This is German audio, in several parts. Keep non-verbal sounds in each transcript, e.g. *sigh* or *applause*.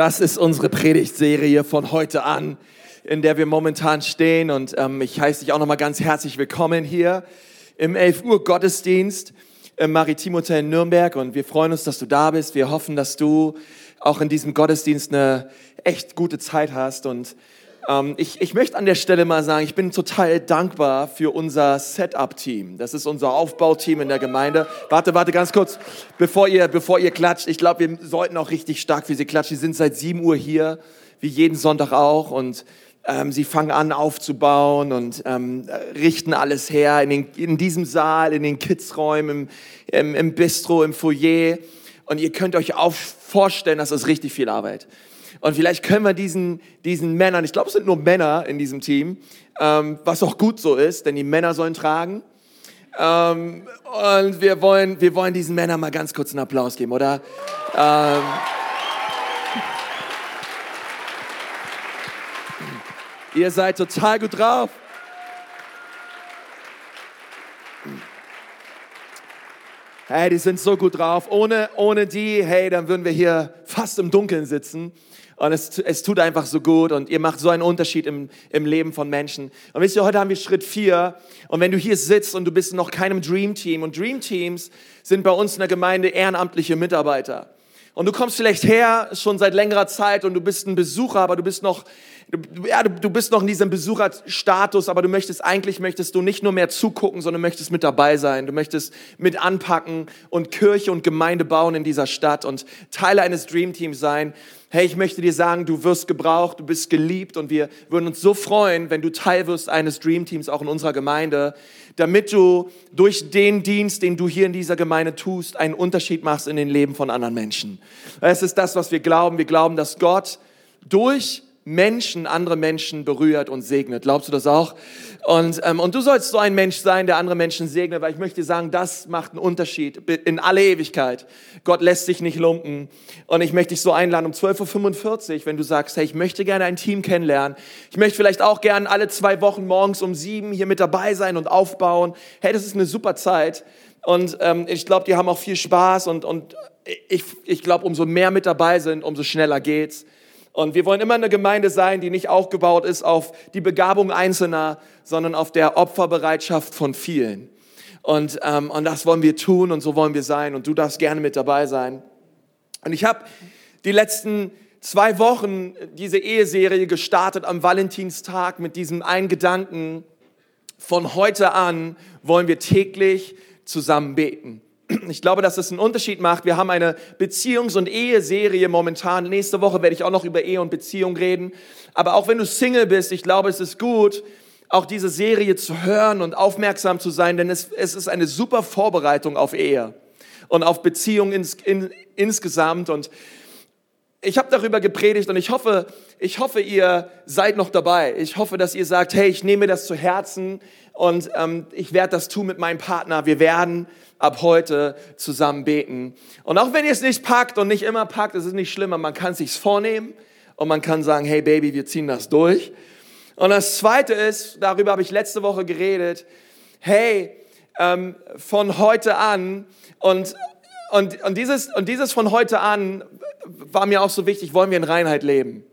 Das ist unsere Predigtserie von heute an, in der wir momentan stehen. Und ähm, ich heiße dich auch nochmal ganz herzlich willkommen hier im 11 Uhr Gottesdienst im Maritim Hotel Nürnberg. Und wir freuen uns, dass du da bist. Wir hoffen, dass du auch in diesem Gottesdienst eine echt gute Zeit hast. Und ähm, ich, ich möchte an der Stelle mal sagen, ich bin total dankbar für unser Setup-Team. Das ist unser Aufbauteam in der Gemeinde. Warte, warte, ganz kurz, bevor ihr, bevor ihr klatscht. Ich glaube, wir sollten auch richtig stark für sie klatschen. Sie sind seit 7 Uhr hier, wie jeden Sonntag auch. Und ähm, sie fangen an aufzubauen und ähm, richten alles her in, den, in diesem Saal, in den Kidsräumen, im, im, im Bistro, im Foyer. Und ihr könnt euch auch vorstellen, das ist richtig viel Arbeit. Und vielleicht können wir diesen, diesen Männern, ich glaube, es sind nur Männer in diesem Team, ähm, was auch gut so ist, denn die Männer sollen tragen. Ähm, und wir wollen, wir wollen diesen Männern mal ganz kurz einen Applaus geben, oder? Ähm, ihr seid total gut drauf. Hey, die sind so gut drauf. Ohne, ohne die, hey, dann würden wir hier fast im Dunkeln sitzen. Und es, es tut einfach so gut und ihr macht so einen Unterschied im, im Leben von Menschen. Und wisst ihr, heute haben wir Schritt vier. Und wenn du hier sitzt und du bist noch keinem Dream Team und Dream Teams sind bei uns in der Gemeinde ehrenamtliche Mitarbeiter. Und du kommst vielleicht her schon seit längerer Zeit und du bist ein Besucher, aber du bist noch, ja, du, du bist noch in diesem Besucherstatus, aber du möchtest, eigentlich möchtest du nicht nur mehr zugucken, sondern möchtest mit dabei sein. Du möchtest mit anpacken und Kirche und Gemeinde bauen in dieser Stadt und Teil eines Dream Teams sein hey, ich möchte dir sagen, du wirst gebraucht, du bist geliebt und wir würden uns so freuen, wenn du Teil wirst eines Dream Teams auch in unserer Gemeinde, damit du durch den Dienst, den du hier in dieser Gemeinde tust, einen Unterschied machst in den Leben von anderen Menschen. Es ist das, was wir glauben. Wir glauben, dass Gott durch Menschen, andere Menschen berührt und segnet. Glaubst du das auch? Und, ähm, und du sollst so ein Mensch sein, der andere Menschen segnet, weil ich möchte sagen, das macht einen Unterschied in alle Ewigkeit. Gott lässt sich nicht lumpen. Und ich möchte dich so einladen um 12.45 Uhr, wenn du sagst, hey, ich möchte gerne ein Team kennenlernen. Ich möchte vielleicht auch gerne alle zwei Wochen morgens um sieben hier mit dabei sein und aufbauen. Hey, das ist eine super Zeit. Und ähm, ich glaube, die haben auch viel Spaß und, und ich, ich glaube, umso mehr mit dabei sind, umso schneller geht's. Und wir wollen immer eine Gemeinde sein, die nicht aufgebaut ist auf die Begabung Einzelner, sondern auf der Opferbereitschaft von vielen. Und, ähm, und das wollen wir tun und so wollen wir sein. Und du darfst gerne mit dabei sein. Und ich habe die letzten zwei Wochen diese Eheserie gestartet am Valentinstag mit diesem einen Gedanken. Von heute an wollen wir täglich zusammen beten. Ich glaube, dass es einen Unterschied macht. Wir haben eine Beziehungs- und Eheserie momentan. Nächste Woche werde ich auch noch über Ehe und Beziehung reden. Aber auch wenn du Single bist, ich glaube, es ist gut, auch diese Serie zu hören und aufmerksam zu sein, denn es, es ist eine super Vorbereitung auf Ehe und auf Beziehung ins, in, insgesamt. Und ich habe darüber gepredigt und ich hoffe, ich hoffe, ihr seid noch dabei. Ich hoffe, dass ihr sagt, hey, ich nehme das zu Herzen und ähm, ich werde das tun mit meinem Partner. Wir werden ab heute zusammen beten. Und auch wenn ihr es nicht packt und nicht immer packt, ist es nicht schlimmer. Man kann es sich vornehmen und man kann sagen, hey Baby, wir ziehen das durch. Und das Zweite ist, darüber habe ich letzte Woche geredet, hey, ähm, von heute an und, und, und, dieses, und dieses von heute an war mir auch so wichtig, wollen wir in Reinheit leben.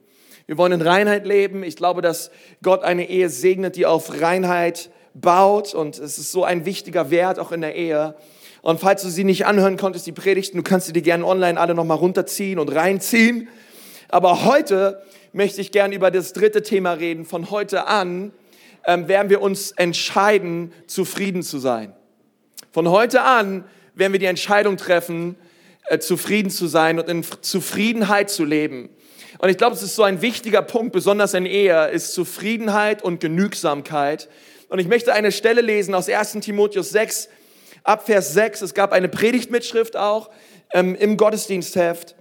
Wir wollen in Reinheit leben. Ich glaube, dass Gott eine Ehe segnet, die auf Reinheit baut und es ist so ein wichtiger Wert auch in der Ehe. Und falls du sie nicht anhören konntest, die Predigten, du kannst sie dir gerne online alle nochmal runterziehen und reinziehen. Aber heute möchte ich gerne über das dritte Thema reden. Von heute an ähm, werden wir uns entscheiden, zufrieden zu sein. Von heute an werden wir die Entscheidung treffen, äh, zufrieden zu sein und in Zufriedenheit zu leben. Und ich glaube, es ist so ein wichtiger Punkt, besonders in Ehe, ist Zufriedenheit und Genügsamkeit. Und ich möchte eine Stelle lesen aus 1 Timotheus 6, ab Vers 6. Es gab eine Predigtmitschrift auch ähm, im Gottesdienstheft.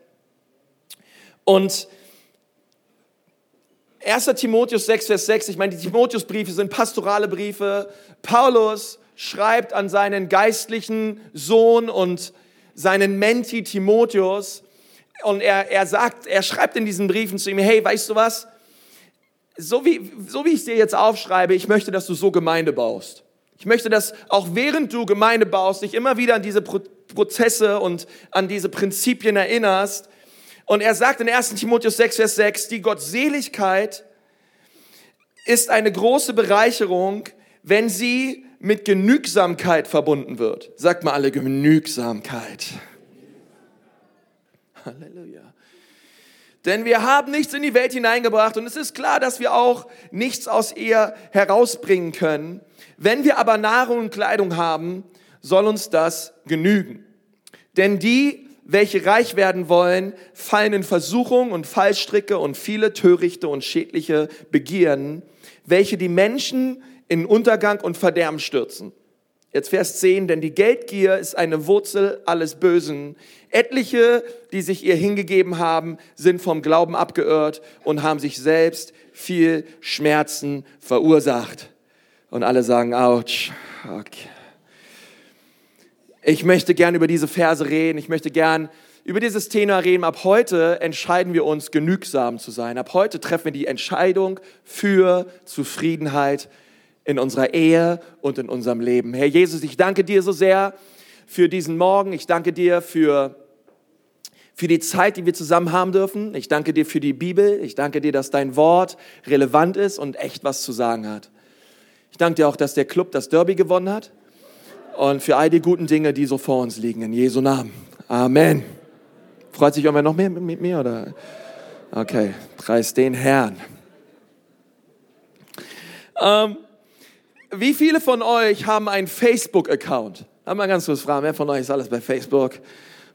Und 1. Timotheus 6, Vers 6, ich meine, die Timotheusbriefe sind pastorale Briefe. Paulus schreibt an seinen geistlichen Sohn und seinen Menti Timotheus. Und er, er sagt, er schreibt in diesen Briefen zu ihm, hey, weißt du was? So wie, so wie ich dir jetzt aufschreibe, ich möchte, dass du so Gemeinde baust. Ich möchte, dass auch während du Gemeinde baust, dich immer wieder an diese Pro Prozesse und an diese Prinzipien erinnerst. Und er sagt in 1 Timotheus 6, Vers 6, die Gottseligkeit ist eine große Bereicherung, wenn sie mit Genügsamkeit verbunden wird. Sagt mal alle Genügsamkeit. *laughs* Halleluja. Denn wir haben nichts in die Welt hineingebracht und es ist klar, dass wir auch nichts aus ihr herausbringen können. Wenn wir aber Nahrung und Kleidung haben, soll uns das genügen. Denn die, welche reich werden wollen, fallen in Versuchung und Fallstricke und viele törichte und schädliche Begierden, welche die Menschen in Untergang und Verderben stürzen. Jetzt Vers 10, denn die Geldgier ist eine Wurzel alles Bösen. Etliche, die sich ihr hingegeben haben, sind vom Glauben abgeirrt und haben sich selbst viel Schmerzen verursacht. Und alle sagen, ouch, okay. Ich möchte gern über diese Verse reden. Ich möchte gern über dieses Thema reden. Ab heute entscheiden wir uns, genügsam zu sein. Ab heute treffen wir die Entscheidung für Zufriedenheit in unserer Ehe und in unserem Leben. Herr Jesus, ich danke dir so sehr für diesen Morgen. Ich danke dir für, für die Zeit, die wir zusammen haben dürfen. Ich danke dir für die Bibel. Ich danke dir, dass dein Wort relevant ist und echt was zu sagen hat. Ich danke dir auch, dass der Club das Derby gewonnen hat und für all die guten Dinge, die so vor uns liegen. In Jesu Namen. Amen. Freut sich irgendwer noch mehr mit mir? Oder? Okay, preis den Herrn. Ähm, wie viele von euch haben einen Facebook-Account? Haben wir ganz kurz fragen, wer von euch ist alles bei Facebook?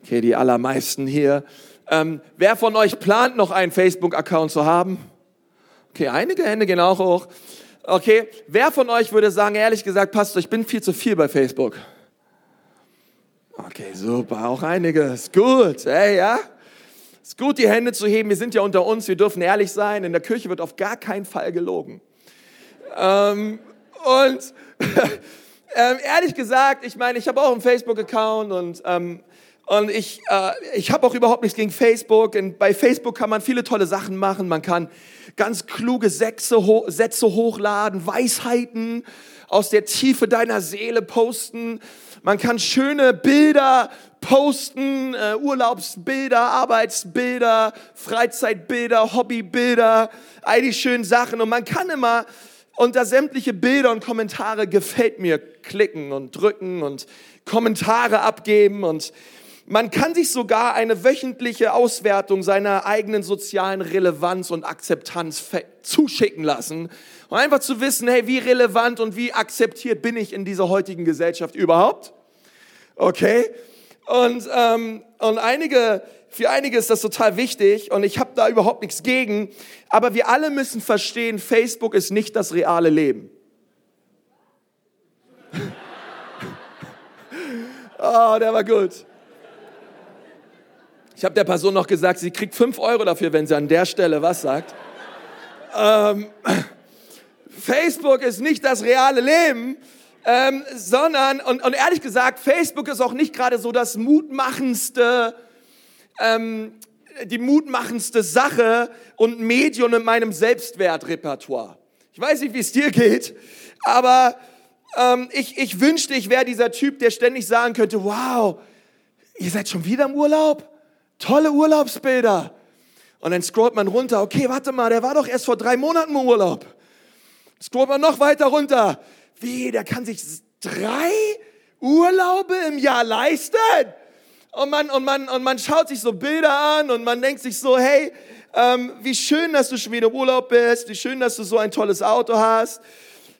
Okay, die allermeisten hier. Ähm, wer von euch plant noch einen Facebook-Account zu haben? Okay, einige Hände gehen auch hoch. Okay, wer von euch würde sagen, ehrlich gesagt, Pastor, ich bin viel zu viel bei Facebook? Okay, super, auch einige. Ist gut, hey, ja? Ist gut, die Hände zu heben. Wir sind ja unter uns, wir dürfen ehrlich sein. In der Kirche wird auf gar keinen Fall gelogen. Ähm, und *laughs* ähm, ehrlich gesagt, ich meine, ich habe auch einen Facebook-Account und, ähm, und ich, äh, ich habe auch überhaupt nichts gegen Facebook. Und bei Facebook kann man viele tolle Sachen machen. Man kann ganz kluge Sätze, ho Sätze hochladen, Weisheiten aus der Tiefe deiner Seele posten. Man kann schöne Bilder posten, äh, Urlaubsbilder, Arbeitsbilder, Freizeitbilder, Hobbybilder, all die schönen Sachen. Und man kann immer unter sämtliche Bilder und Kommentare gefällt mir klicken und drücken und Kommentare abgeben und man kann sich sogar eine wöchentliche Auswertung seiner eigenen sozialen Relevanz und Akzeptanz zuschicken lassen, um einfach zu wissen, hey, wie relevant und wie akzeptiert bin ich in dieser heutigen Gesellschaft überhaupt? Okay? Und, ähm, und einige für einige ist das total wichtig und ich habe da überhaupt nichts gegen. Aber wir alle müssen verstehen, Facebook ist nicht das reale Leben. *laughs* oh, der war gut. Ich habe der Person noch gesagt, sie kriegt 5 Euro dafür, wenn sie an der Stelle was sagt. Ähm, *laughs* Facebook ist nicht das reale Leben, ähm, sondern, und, und ehrlich gesagt, Facebook ist auch nicht gerade so das mutmachendste ähm, die mutmachendste Sache und Medium in meinem Selbstwertrepertoire. Ich weiß nicht, wie es dir geht, aber ähm, ich, ich wünschte, ich wäre dieser Typ, der ständig sagen könnte, wow, ihr seid schon wieder im Urlaub? Tolle Urlaubsbilder. Und dann scrollt man runter, okay, warte mal, der war doch erst vor drei Monaten im Urlaub. Scrollt man noch weiter runter. Wie, der kann sich drei Urlaube im Jahr leisten? Und man, und, man, und man schaut sich so Bilder an und man denkt sich so, hey, ähm, wie schön, dass du schon wieder Urlaub bist, wie schön, dass du so ein tolles Auto hast,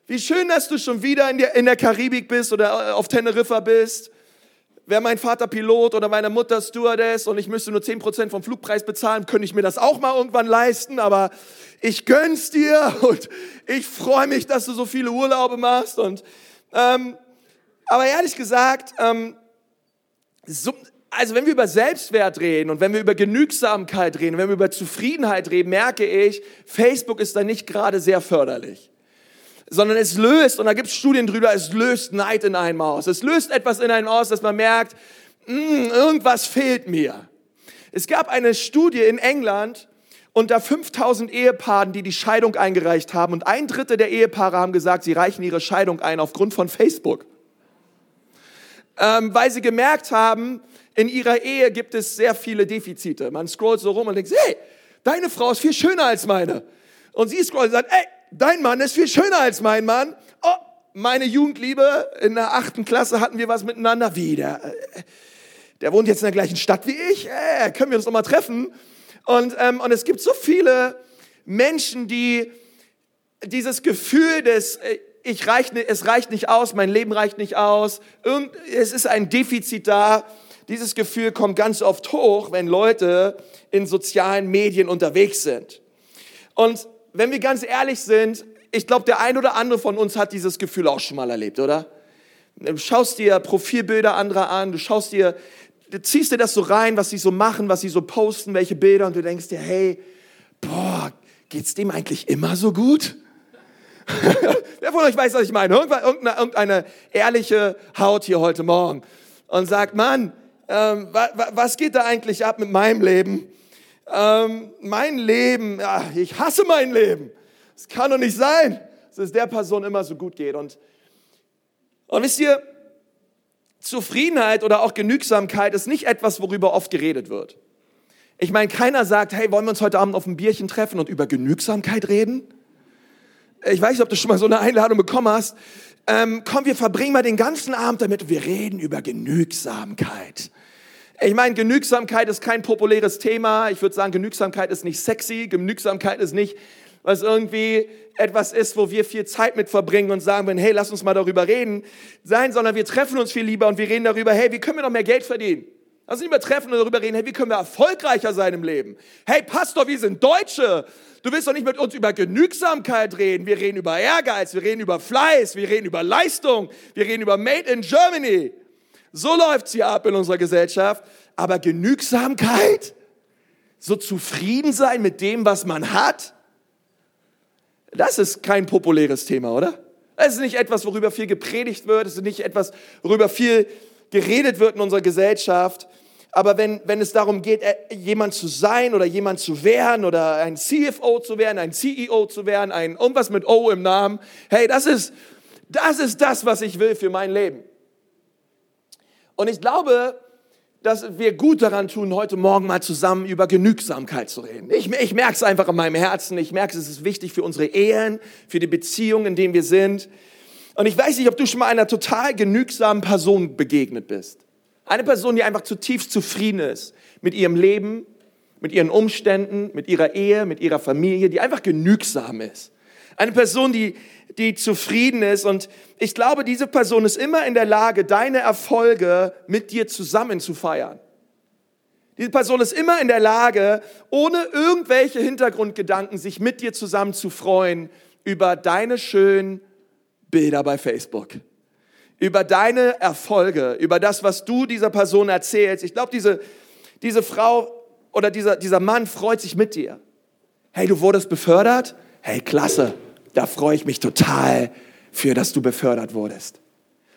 wie schön, dass du schon wieder in der, in der Karibik bist oder äh, auf Teneriffa bist. Wäre mein Vater Pilot oder meine Mutter Stewardess und ich müsste nur 10% vom Flugpreis bezahlen, könnte ich mir das auch mal irgendwann leisten, aber ich gönn's dir *laughs* und ich freue mich, dass du so viele Urlaube machst. Und, ähm, aber ehrlich gesagt, ähm, so, also wenn wir über Selbstwert reden und wenn wir über Genügsamkeit reden, wenn wir über Zufriedenheit reden, merke ich, Facebook ist da nicht gerade sehr förderlich. Sondern es löst, und da gibt es Studien drüber, es löst Neid in einem aus. Es löst etwas in einem aus, dass man merkt, mm, irgendwas fehlt mir. Es gab eine Studie in England unter 5000 Ehepaaren, die die Scheidung eingereicht haben. Und ein Drittel der Ehepaare haben gesagt, sie reichen ihre Scheidung ein aufgrund von Facebook. Ähm, weil sie gemerkt haben, in ihrer Ehe gibt es sehr viele Defizite. Man scrollt so rum und denkt, hey, deine Frau ist viel schöner als meine. Und sie scrollt und sagt, ey, dein Mann ist viel schöner als mein Mann. Oh, meine Jugendliebe, in der achten Klasse hatten wir was miteinander. Wie, der, äh, der wohnt jetzt in der gleichen Stadt wie ich? Äh, können wir uns noch mal treffen? Und, ähm, und es gibt so viele Menschen, die dieses Gefühl des, äh, ich reich, es reicht nicht aus, mein Leben reicht nicht aus, irgend, es ist ein Defizit da. Dieses Gefühl kommt ganz oft hoch, wenn Leute in sozialen Medien unterwegs sind. Und wenn wir ganz ehrlich sind, ich glaube, der ein oder andere von uns hat dieses Gefühl auch schon mal erlebt, oder? Du schaust dir Profilbilder anderer an, du schaust dir, du ziehst dir das so rein, was sie so machen, was sie so posten, welche Bilder und du denkst dir, hey, boah, geht's dem eigentlich immer so gut? *laughs* Wer von euch weiß, was ich meine? Irgendeine, irgendeine ehrliche Haut hier heute Morgen und sagt, Mann, ähm, wa, wa, was geht da eigentlich ab mit meinem Leben? Ähm, mein Leben, ja, ich hasse mein Leben. Es kann doch nicht sein, dass es der Person immer so gut geht. Und, und wisst ihr, Zufriedenheit oder auch Genügsamkeit ist nicht etwas, worüber oft geredet wird. Ich meine, keiner sagt, hey, wollen wir uns heute Abend auf ein Bierchen treffen und über Genügsamkeit reden? Ich weiß nicht, ob du schon mal so eine Einladung bekommen hast. Ähm, komm, wir verbringen mal den ganzen Abend damit wir reden über Genügsamkeit. Ich meine, Genügsamkeit ist kein populäres Thema. Ich würde sagen, Genügsamkeit ist nicht sexy. Genügsamkeit ist nicht, was irgendwie etwas ist, wo wir viel Zeit mit verbringen und sagen, hey, lass uns mal darüber reden, sein, sondern wir treffen uns viel lieber und wir reden darüber, hey, wie können wir noch mehr Geld verdienen? Lass uns nicht mehr treffen und darüber reden, hey, wie können wir erfolgreicher sein im Leben? Hey, Pastor, wir sind Deutsche. Du willst doch nicht mit uns über Genügsamkeit reden. Wir reden über Ehrgeiz, wir reden über Fleiß, wir reden über Leistung, wir reden über Made in Germany. So läuft's hier ab in unserer Gesellschaft. Aber Genügsamkeit, so zufrieden sein mit dem, was man hat, das ist kein populäres Thema, oder? Es ist nicht etwas, worüber viel gepredigt wird. Es ist nicht etwas, worüber viel geredet wird in unserer Gesellschaft. Aber wenn, wenn es darum geht, äh, jemand zu sein oder jemand zu werden oder ein CFO zu werden, ein CEO zu werden, ein irgendwas mit O im Namen, hey, das ist, das ist das, was ich will für mein Leben. Und ich glaube, dass wir gut daran tun, heute Morgen mal zusammen über Genügsamkeit zu reden. Ich, ich merke es einfach in meinem Herzen. Ich merke, es ist wichtig für unsere Ehen, für die Beziehungen, in denen wir sind. Und ich weiß nicht, ob du schon mal einer total genügsamen Person begegnet bist. Eine Person, die einfach zutiefst zufrieden ist mit ihrem Leben, mit ihren Umständen, mit ihrer Ehe, mit ihrer Familie, die einfach genügsam ist. Eine Person, die, die zufrieden ist. Und ich glaube, diese Person ist immer in der Lage, deine Erfolge mit dir zusammen zu feiern. Diese Person ist immer in der Lage, ohne irgendwelche Hintergrundgedanken, sich mit dir zusammen zu freuen über deine schönen Bilder bei Facebook, über deine Erfolge, über das, was du dieser Person erzählst. Ich glaube, diese, diese Frau oder dieser, dieser Mann freut sich mit dir. Hey, du wurdest befördert? Hey, klasse da freue ich mich total für, dass du befördert wurdest.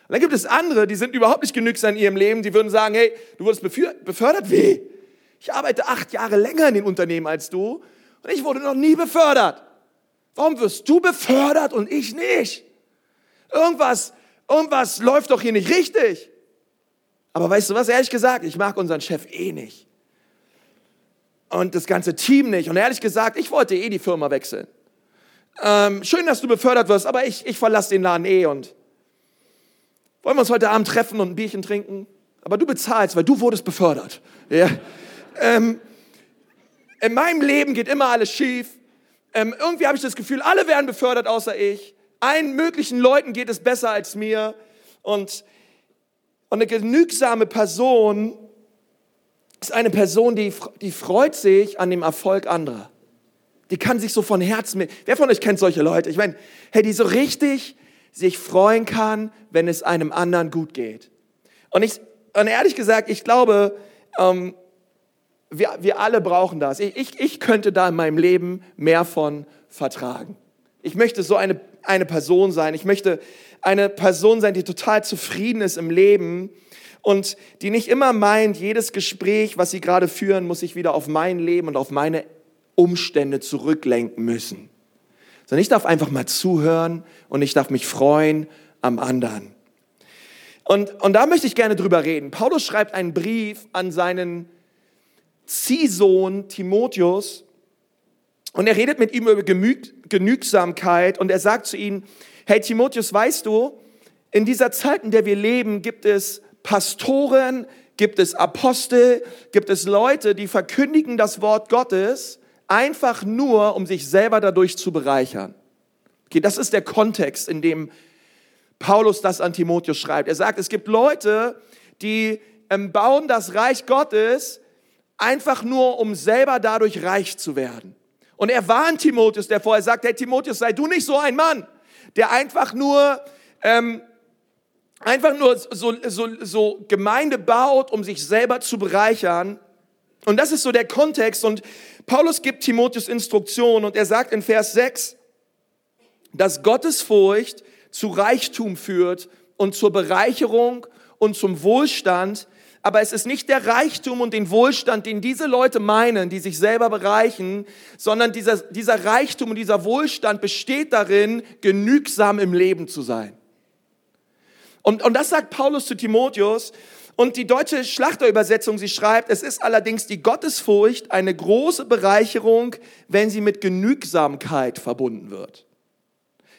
Und dann gibt es andere, die sind überhaupt nicht genügsam in ihrem Leben, die würden sagen, hey, du wurdest befördert? Wie? Ich arbeite acht Jahre länger in den Unternehmen als du und ich wurde noch nie befördert. Warum wirst du befördert und ich nicht? Irgendwas, irgendwas läuft doch hier nicht richtig. Aber weißt du was, ehrlich gesagt, ich mag unseren Chef eh nicht. Und das ganze Team nicht. Und ehrlich gesagt, ich wollte eh die Firma wechseln ähm, schön, dass du befördert wirst, aber ich, ich verlasse den Laden eh und wollen wir uns heute Abend treffen und ein Bierchen trinken? Aber du bezahlst, weil du wurdest befördert. Ja. Ähm, in meinem Leben geht immer alles schief. Ähm, irgendwie habe ich das Gefühl, alle werden befördert außer ich. Allen möglichen Leuten geht es besser als mir. Und, und eine genügsame Person ist eine Person, die, die freut sich an dem Erfolg anderer. Die kann sich so von Herzen. Wer von euch kennt solche Leute? Ich meine, hey, die so richtig sich freuen kann, wenn es einem anderen gut geht. Und ich, und ehrlich gesagt, ich glaube, ähm, wir, wir alle brauchen das. Ich, ich, ich könnte da in meinem Leben mehr von vertragen. Ich möchte so eine, eine Person sein. Ich möchte eine Person sein, die total zufrieden ist im Leben und die nicht immer meint, jedes Gespräch, was sie gerade führen, muss sich wieder auf mein Leben und auf meine Umstände zurücklenken müssen. Sondern ich darf einfach mal zuhören und ich darf mich freuen am anderen. Und, und da möchte ich gerne drüber reden. Paulus schreibt einen Brief an seinen Ziehsohn Timotheus und er redet mit ihm über Genügsamkeit und er sagt zu ihm, hey Timotheus, weißt du, in dieser Zeit, in der wir leben, gibt es Pastoren, gibt es Apostel, gibt es Leute, die verkündigen das Wort Gottes einfach nur, um sich selber dadurch zu bereichern. Okay, das ist der Kontext, in dem Paulus das an Timotheus schreibt. Er sagt, es gibt Leute, die ähm, bauen das Reich Gottes einfach nur, um selber dadurch reich zu werden. Und er warnt Timotheus davor, er sagt, hey Timotheus, sei du nicht so ein Mann, der einfach nur, ähm, einfach nur so, so, so Gemeinde baut, um sich selber zu bereichern. Und das ist so der Kontext. Und Paulus gibt Timotheus Instruktion und er sagt in Vers 6, dass Gottesfurcht zu Reichtum führt und zur Bereicherung und zum Wohlstand aber es ist nicht der Reichtum und den Wohlstand, den diese Leute meinen, die sich selber bereichen, sondern dieser, dieser Reichtum und dieser Wohlstand besteht darin, genügsam im Leben zu sein. Und, und das sagt Paulus zu Timotheus. Und die deutsche Schlachterübersetzung, sie schreibt, es ist allerdings die Gottesfurcht eine große Bereicherung, wenn sie mit Genügsamkeit verbunden wird.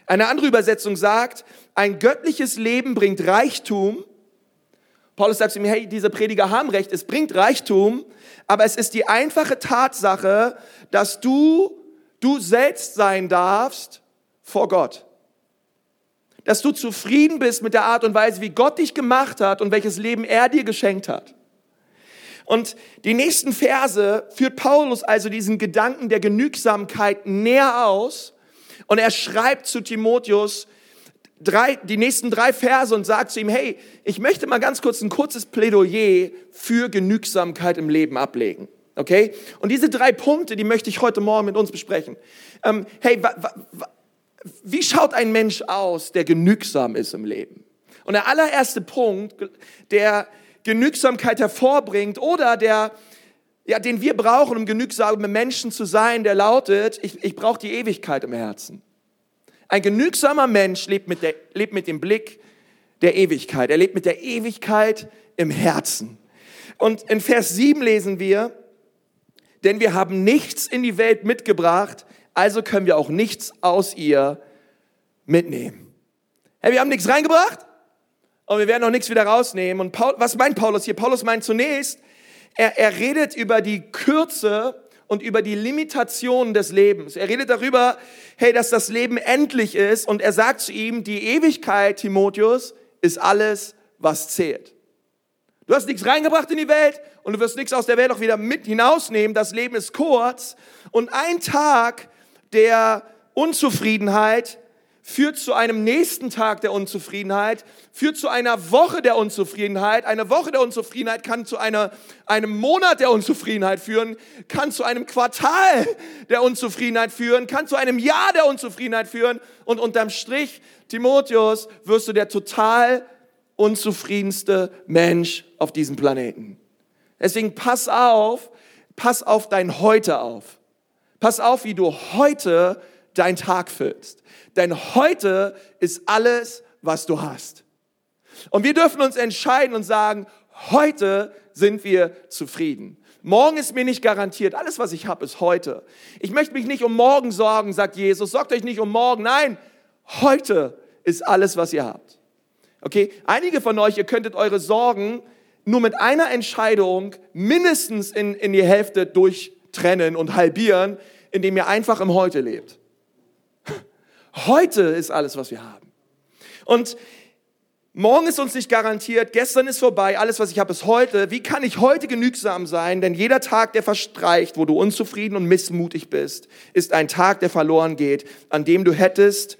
Eine andere Übersetzung sagt, ein göttliches Leben bringt Reichtum, Paulus sagt zu ihm, hey, diese Prediger haben recht, es bringt Reichtum, aber es ist die einfache Tatsache, dass du, du selbst sein darfst vor Gott. Dass du zufrieden bist mit der Art und Weise, wie Gott dich gemacht hat und welches Leben er dir geschenkt hat. Und die nächsten Verse führt Paulus also diesen Gedanken der Genügsamkeit näher aus und er schreibt zu Timotheus, drei, die nächsten drei Verse und sagt zu ihm, hey, ich möchte mal ganz kurz ein kurzes Plädoyer für Genügsamkeit im Leben ablegen. Okay? Und diese drei Punkte, die möchte ich heute Morgen mit uns besprechen. Ähm, hey, wa, wa, wie schaut ein Mensch aus, der genügsam ist im Leben? Und der allererste Punkt, der Genügsamkeit hervorbringt oder der, ja, den wir brauchen, um genügsame Menschen zu sein, der lautet, ich, ich brauche die Ewigkeit im Herzen. Ein genügsamer Mensch lebt mit, der, lebt mit dem Blick der Ewigkeit. Er lebt mit der Ewigkeit im Herzen. Und in Vers 7 lesen wir, denn wir haben nichts in die Welt mitgebracht, also können wir auch nichts aus ihr mitnehmen. Hey, wir haben nichts reingebracht und wir werden auch nichts wieder rausnehmen. Und Paul, was meint Paulus hier? Paulus meint zunächst, er, er redet über die Kürze und über die Limitationen des Lebens. Er redet darüber, hey, dass das Leben endlich ist und er sagt zu ihm, die Ewigkeit, Timotheus, ist alles, was zählt. Du hast nichts reingebracht in die Welt und du wirst nichts aus der Welt auch wieder mit hinausnehmen. Das Leben ist kurz und ein Tag der Unzufriedenheit führt zu einem nächsten Tag der Unzufriedenheit, führt zu einer Woche der Unzufriedenheit. Eine Woche der Unzufriedenheit kann zu einer, einem Monat der Unzufriedenheit führen, kann zu einem Quartal der Unzufriedenheit führen, kann zu einem Jahr der Unzufriedenheit führen. Und unterm Strich, Timotheus, wirst du der total unzufriedenste Mensch auf diesem Planeten. Deswegen pass auf, pass auf dein Heute auf. Pass auf, wie du heute dein Tag füllst. Denn heute ist alles, was du hast. Und wir dürfen uns entscheiden und sagen, heute sind wir zufrieden. Morgen ist mir nicht garantiert. Alles, was ich habe, ist heute. Ich möchte mich nicht um morgen sorgen, sagt Jesus. Sorgt euch nicht um morgen. Nein, heute ist alles, was ihr habt. Okay? Einige von euch, ihr könntet eure Sorgen nur mit einer Entscheidung mindestens in, in die Hälfte durchtrennen und halbieren, indem ihr einfach im Heute lebt. *laughs* Heute ist alles, was wir haben. Und morgen ist uns nicht garantiert, gestern ist vorbei, alles, was ich habe, ist heute. Wie kann ich heute genügsam sein? Denn jeder Tag, der verstreicht, wo du unzufrieden und missmutig bist, ist ein Tag, der verloren geht, an dem du hättest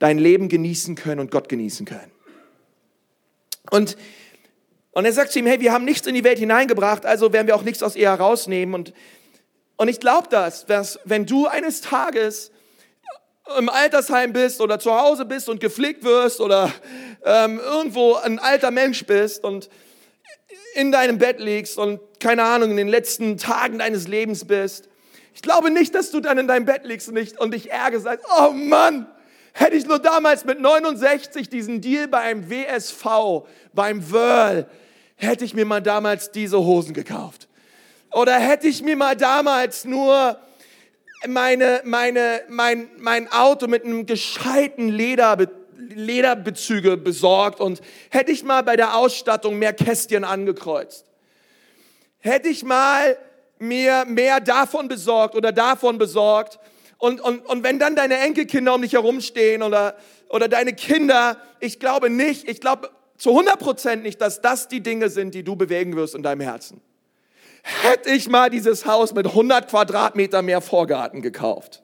dein Leben genießen können und Gott genießen können. Und, und er sagt zu ihm, hey, wir haben nichts in die Welt hineingebracht, also werden wir auch nichts aus ihr herausnehmen. Und, und ich glaube das, dass wenn du eines Tages im Altersheim bist oder zu Hause bist und gepflegt wirst oder ähm, irgendwo ein alter Mensch bist und in deinem Bett liegst und keine Ahnung, in den letzten Tagen deines Lebens bist. Ich glaube nicht, dass du dann in deinem Bett liegst und dich, und dich ärgerst, sagst, oh Mann, Hätte ich nur damals mit 69 diesen Deal beim WSV, beim Whirl, hätte ich mir mal damals diese Hosen gekauft. Oder hätte ich mir mal damals nur meine, meine, mein, mein Auto mit einem gescheiten Leder, Lederbezüge besorgt und hätte ich mal bei der Ausstattung mehr Kästchen angekreuzt. Hätte ich mal mir mehr davon besorgt oder davon besorgt. Und, und, und wenn dann deine Enkelkinder um dich herumstehen oder, oder deine Kinder, ich glaube nicht, ich glaube zu 100 Prozent nicht, dass das die Dinge sind, die du bewegen wirst in deinem Herzen. Hätte ich mal dieses Haus mit 100 Quadratmeter mehr Vorgarten gekauft.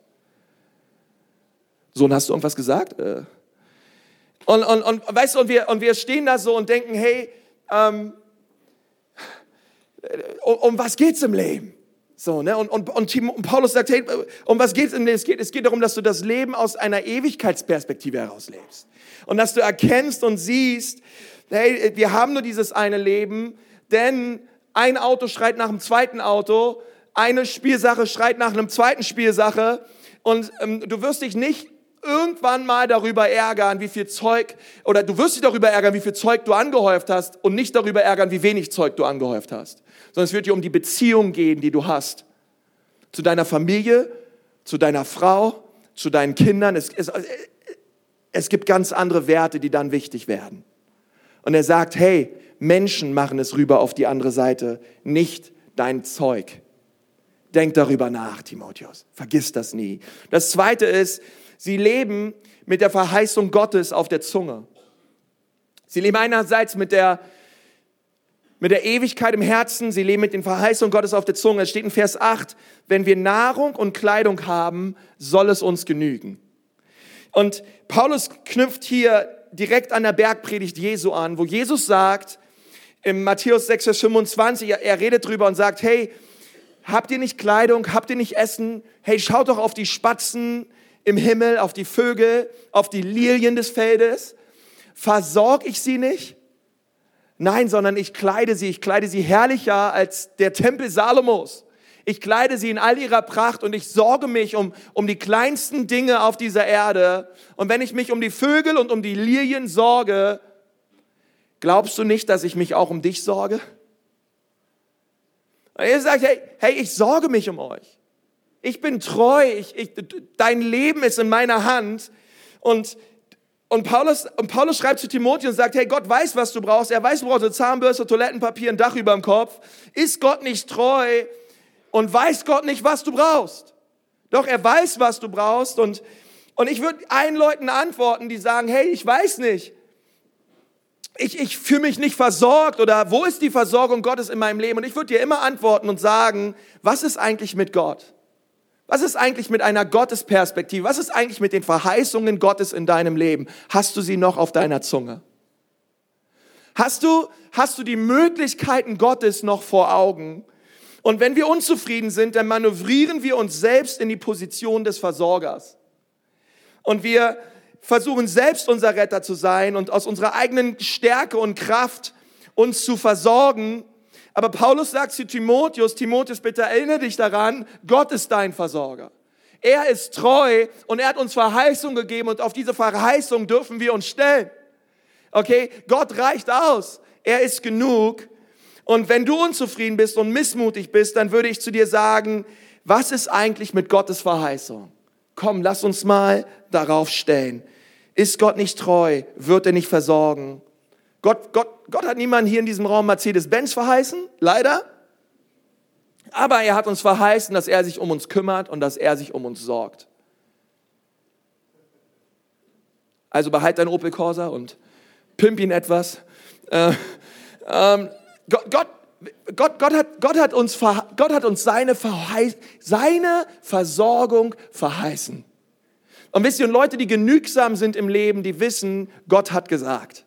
Sohn, hast du irgendwas gesagt? Äh. Und, und, und weißt du, und wir, und wir stehen da so und denken, hey, ähm, um, um was geht's im Leben? So, ne? Und, und, und, Paulus sagt, hey, um was geht's? Es geht, es geht darum, dass du das Leben aus einer Ewigkeitsperspektive heraus lebst. Und dass du erkennst und siehst, hey, wir haben nur dieses eine Leben, denn ein Auto schreit nach dem zweiten Auto, eine Spielsache schreit nach einem zweiten Spielsache und ähm, du wirst dich nicht irgendwann mal darüber ärgern, wie viel Zeug, oder du wirst dich darüber ärgern, wie viel Zeug du angehäuft hast und nicht darüber ärgern, wie wenig Zeug du angehäuft hast. Sondern es wird dir um die Beziehung gehen, die du hast. Zu deiner Familie, zu deiner Frau, zu deinen Kindern. Es, es, es gibt ganz andere Werte, die dann wichtig werden. Und er sagt, hey, Menschen machen es rüber auf die andere Seite, nicht dein Zeug. Denk darüber nach, Timotheus. Vergiss das nie. Das zweite ist, sie leben mit der Verheißung Gottes auf der Zunge. Sie leben einerseits mit der, mit der Ewigkeit im Herzen, sie leben mit den Verheißungen Gottes auf der Zunge. Es steht in Vers 8, wenn wir Nahrung und Kleidung haben, soll es uns genügen. Und Paulus knüpft hier direkt an der Bergpredigt Jesu an, wo Jesus sagt, im Matthäus 6, Vers 25, er redet drüber und sagt, hey, habt ihr nicht Kleidung, habt ihr nicht Essen? Hey, schaut doch auf die Spatzen im Himmel, auf die Vögel, auf die Lilien des Feldes. Versorg ich sie nicht? Nein, sondern ich kleide sie, ich kleide sie herrlicher als der Tempel Salomos. Ich kleide sie in all ihrer Pracht und ich sorge mich um, um die kleinsten Dinge auf dieser Erde. Und wenn ich mich um die Vögel und um die Lilien sorge, Glaubst du nicht, dass ich mich auch um dich sorge? Und er sagt, hey, hey, ich sorge mich um euch. Ich bin treu. Ich, ich, dein Leben ist in meiner Hand. Und, und, Paulus, und Paulus schreibt zu Timotheus und sagt, hey, Gott weiß, was du brauchst. Er weiß, du brauchst eine Zahnbürste, Toilettenpapier, ein Dach über dem Kopf. Ist Gott nicht treu und weiß Gott nicht, was du brauchst? Doch er weiß, was du brauchst. Und, und ich würde allen Leuten antworten, die sagen, hey, ich weiß nicht ich, ich fühle mich nicht versorgt oder wo ist die Versorgung Gottes in meinem Leben? Und ich würde dir immer antworten und sagen, was ist eigentlich mit Gott? Was ist eigentlich mit einer Gottesperspektive? Was ist eigentlich mit den Verheißungen Gottes in deinem Leben? Hast du sie noch auf deiner Zunge? Hast du, hast du die Möglichkeiten Gottes noch vor Augen? Und wenn wir unzufrieden sind, dann manövrieren wir uns selbst in die Position des Versorgers. Und wir, versuchen selbst unser Retter zu sein und aus unserer eigenen Stärke und Kraft uns zu versorgen. Aber Paulus sagt zu Timotheus, Timotheus, bitte erinnere dich daran, Gott ist dein Versorger. Er ist treu und er hat uns Verheißung gegeben und auf diese Verheißung dürfen wir uns stellen. Okay, Gott reicht aus. Er ist genug. Und wenn du unzufrieden bist und missmutig bist, dann würde ich zu dir sagen, was ist eigentlich mit Gottes Verheißung? Komm, lass uns mal darauf stellen. Ist Gott nicht treu? Wird er nicht versorgen? Gott, Gott, Gott hat niemanden hier in diesem Raum Mercedes-Benz verheißen, leider. Aber er hat uns verheißen, dass er sich um uns kümmert und dass er sich um uns sorgt. Also behalt dein Opel Corsa und pimp ihn etwas. Äh, ähm, Gott, Gott, Gott, Gott, hat, Gott, hat uns, Gott hat uns seine, seine Versorgung verheißen. Und wisst ihr, und Leute, die genügsam sind im Leben, die wissen, Gott hat gesagt.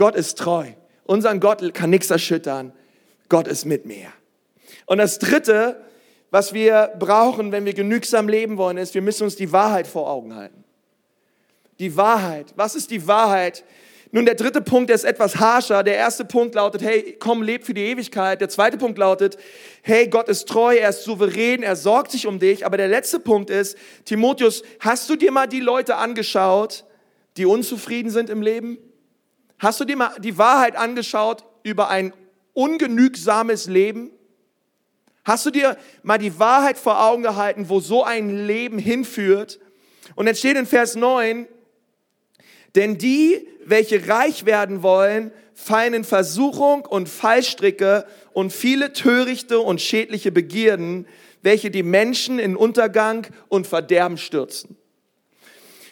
Gott ist treu. Unseren Gott kann nichts erschüttern. Gott ist mit mir. Und das Dritte, was wir brauchen, wenn wir genügsam leben wollen, ist, wir müssen uns die Wahrheit vor Augen halten. Die Wahrheit. Was ist die Wahrheit? Nun, der dritte Punkt der ist etwas harscher. Der erste Punkt lautet, hey, komm, leb für die Ewigkeit. Der zweite Punkt lautet, hey, Gott ist treu, er ist souverän, er sorgt sich um dich. Aber der letzte Punkt ist, Timotheus, hast du dir mal die Leute angeschaut, die unzufrieden sind im Leben? Hast du dir mal die Wahrheit angeschaut über ein ungenügsames Leben? Hast du dir mal die Wahrheit vor Augen gehalten, wo so ein Leben hinführt? Und jetzt steht in Vers 9, denn die, welche reich werden wollen, fallen in Versuchung und Fallstricke und viele törichte und schädliche Begierden, welche die Menschen in Untergang und Verderben stürzen.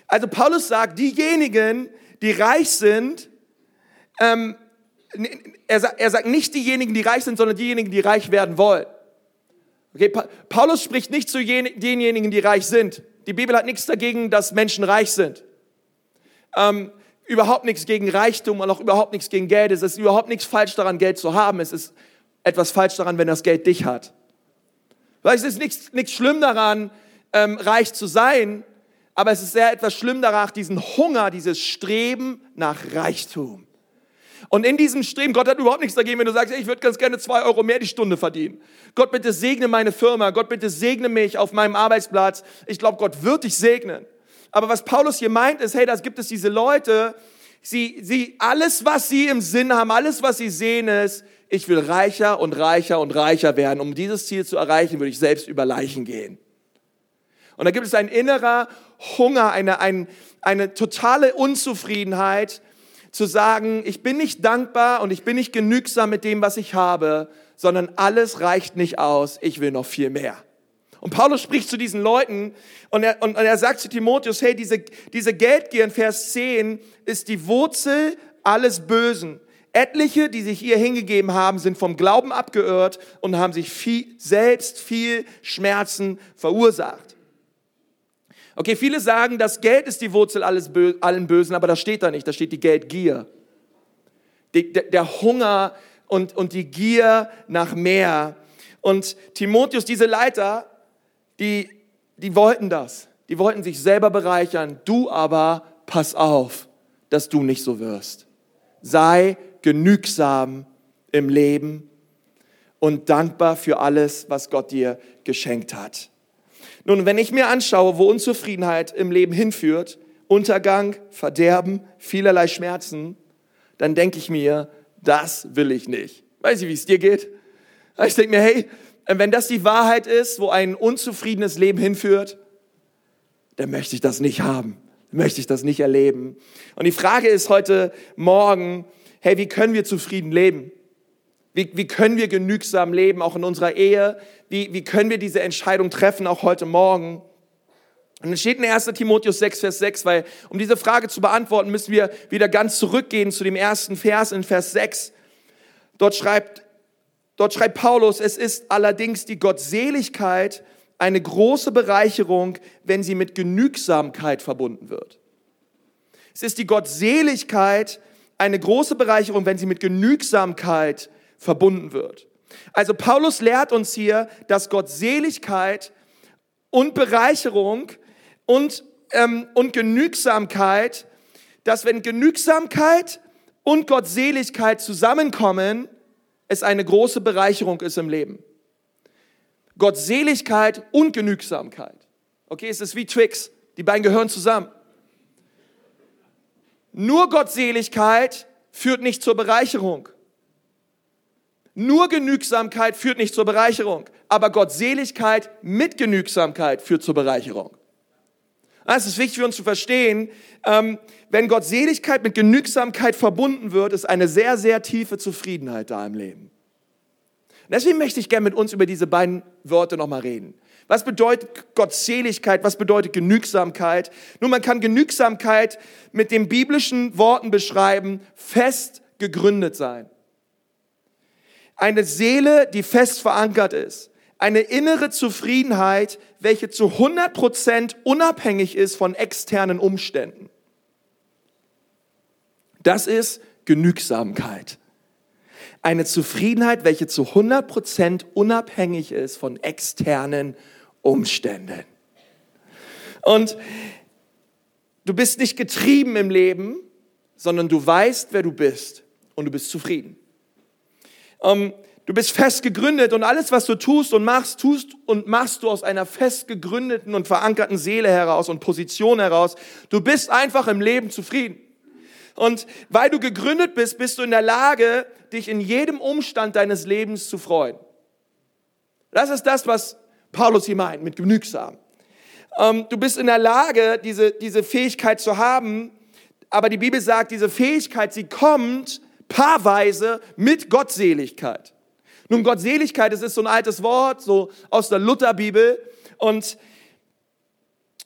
Also Paulus sagt, diejenigen, die reich sind, ähm, er, sagt, er sagt nicht diejenigen, die reich sind, sondern diejenigen, die reich werden wollen. Okay, pa Paulus spricht nicht zu denjenigen, die reich sind. Die Bibel hat nichts dagegen, dass Menschen reich sind. Ähm, überhaupt nichts gegen Reichtum und auch überhaupt nichts gegen Geld. Es ist überhaupt nichts falsch daran, Geld zu haben. Es ist etwas falsch daran, wenn das Geld dich hat. Weil es ist nichts, nichts schlimm daran, ähm, reich zu sein, aber es ist sehr etwas schlimm daran, diesen Hunger, dieses Streben nach Reichtum. Und in diesem Streben, Gott hat überhaupt nichts dagegen, wenn du sagst, ich würde ganz gerne zwei Euro mehr die Stunde verdienen. Gott bitte segne meine Firma, Gott bitte segne mich auf meinem Arbeitsplatz. Ich glaube, Gott wird dich segnen. Aber was Paulus hier meint, ist, hey, da gibt es diese Leute, sie, sie, alles, was sie im Sinn haben, alles, was sie sehen, ist, ich will reicher und reicher und reicher werden. Um dieses Ziel zu erreichen, würde ich selbst über Leichen gehen. Und da gibt es ein innerer Hunger, eine, eine, eine totale Unzufriedenheit, zu sagen, ich bin nicht dankbar und ich bin nicht genügsam mit dem, was ich habe, sondern alles reicht nicht aus, ich will noch viel mehr. Und Paulus spricht zu diesen Leuten und er, und, und er sagt zu Timotheus, hey, diese, diese Geldgier in Vers 10 ist die Wurzel alles Bösen. Etliche, die sich ihr hingegeben haben, sind vom Glauben abgeirrt und haben sich viel, selbst viel Schmerzen verursacht. Okay, viele sagen, das Geld ist die Wurzel alles Bö allen Bösen, aber das steht da nicht, da steht die Geldgier. Die, der, der Hunger und, und die Gier nach mehr. Und Timotheus, diese Leiter, die, die wollten das. Die wollten sich selber bereichern. Du aber, pass auf, dass du nicht so wirst. Sei genügsam im Leben und dankbar für alles, was Gott dir geschenkt hat. Nun, wenn ich mir anschaue, wo Unzufriedenheit im Leben hinführt, Untergang, Verderben, vielerlei Schmerzen, dann denke ich mir, das will ich nicht. Weiß ich, wie es dir geht? Ich denke mir, hey, wenn das die Wahrheit ist, wo ein unzufriedenes Leben hinführt, dann möchte ich das nicht haben. Möchte ich das nicht erleben. Und die Frage ist heute Morgen, hey, wie können wir zufrieden leben? Wie, wie können wir genügsam leben, auch in unserer Ehe? Wie, wie können wir diese Entscheidung treffen, auch heute Morgen? Und es steht in 1 Timotheus 6, Vers 6, weil um diese Frage zu beantworten, müssen wir wieder ganz zurückgehen zu dem ersten Vers in Vers 6. Dort schreibt, dort schreibt Paulus, es ist allerdings die Gottseligkeit eine große Bereicherung, wenn sie mit Genügsamkeit verbunden wird. Es ist die Gottseligkeit eine große Bereicherung, wenn sie mit Genügsamkeit verbunden wird. Also Paulus lehrt uns hier, dass Gottseligkeit und Bereicherung und, ähm, und Genügsamkeit, dass wenn Genügsamkeit und Gottseligkeit zusammenkommen, es eine große Bereicherung ist im Leben. Gottseligkeit und Genügsamkeit. Okay, es ist wie Twix. Die beiden gehören zusammen. Nur Gottseligkeit führt nicht zur Bereicherung. Nur Genügsamkeit führt nicht zur Bereicherung, aber Gottseligkeit mit Genügsamkeit führt zur Bereicherung. Es ist wichtig für uns zu verstehen, ähm, wenn Gottseligkeit mit Genügsamkeit verbunden wird, ist eine sehr, sehr tiefe Zufriedenheit da im Leben. Deswegen möchte ich gerne mit uns über diese beiden Worte nochmal reden. Was bedeutet Gottseligkeit? Was bedeutet Genügsamkeit? Nun, man kann Genügsamkeit mit den biblischen Worten beschreiben, fest gegründet sein. Eine Seele, die fest verankert ist. Eine innere Zufriedenheit, welche zu 100% unabhängig ist von externen Umständen. Das ist Genügsamkeit. Eine Zufriedenheit, welche zu 100% unabhängig ist von externen Umständen. Und du bist nicht getrieben im Leben sondern du weißt, wer du bist und du bist zufrieden. Ähm, du bist fest gegründet und alles, was du tust und machst, tust und machst du aus einer fest gegründeten und verankerten Seele heraus und Position heraus. Du bist einfach im Leben zufrieden. Und weil du gegründet bist, bist du in der Lage, dich in jedem Umstand deines Lebens zu freuen. Das ist das, was Paulus hier meint mit genügsam. Ähm, du bist in der Lage, diese, diese Fähigkeit zu haben, aber die Bibel sagt, diese Fähigkeit, sie kommt paarweise mit Gottseligkeit. Nun, Gottseligkeit, das ist so ein altes Wort, so aus der Lutherbibel. Und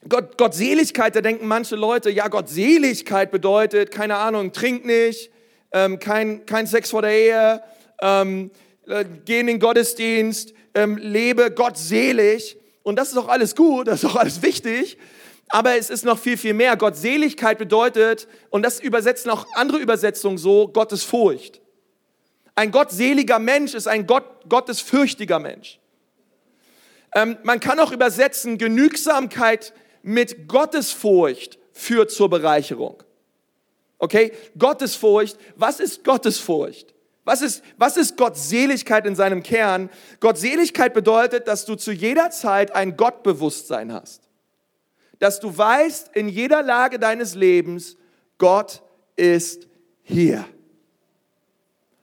Gott, Gottseligkeit, da denken manche Leute, ja, Gottseligkeit bedeutet, keine Ahnung, trink nicht, ähm, kein, kein Sex vor der Ehe, ähm, äh, geh in den Gottesdienst, ähm, lebe gottselig. Und das ist auch alles gut, das ist auch alles wichtig. Aber es ist noch viel, viel mehr. Gottseligkeit bedeutet, und das übersetzen auch andere Übersetzungen so, Gottesfurcht. Ein gottseliger Mensch ist ein Gott, gottesfürchtiger Mensch. Ähm, man kann auch übersetzen, Genügsamkeit mit Gottesfurcht führt zur Bereicherung. Okay? Gottesfurcht. Was ist Gottesfurcht? Was ist, was ist Gottseligkeit in seinem Kern? Gottseligkeit bedeutet, dass du zu jeder Zeit ein Gottbewusstsein hast. Dass du weißt in jeder Lage deines Lebens, Gott ist hier.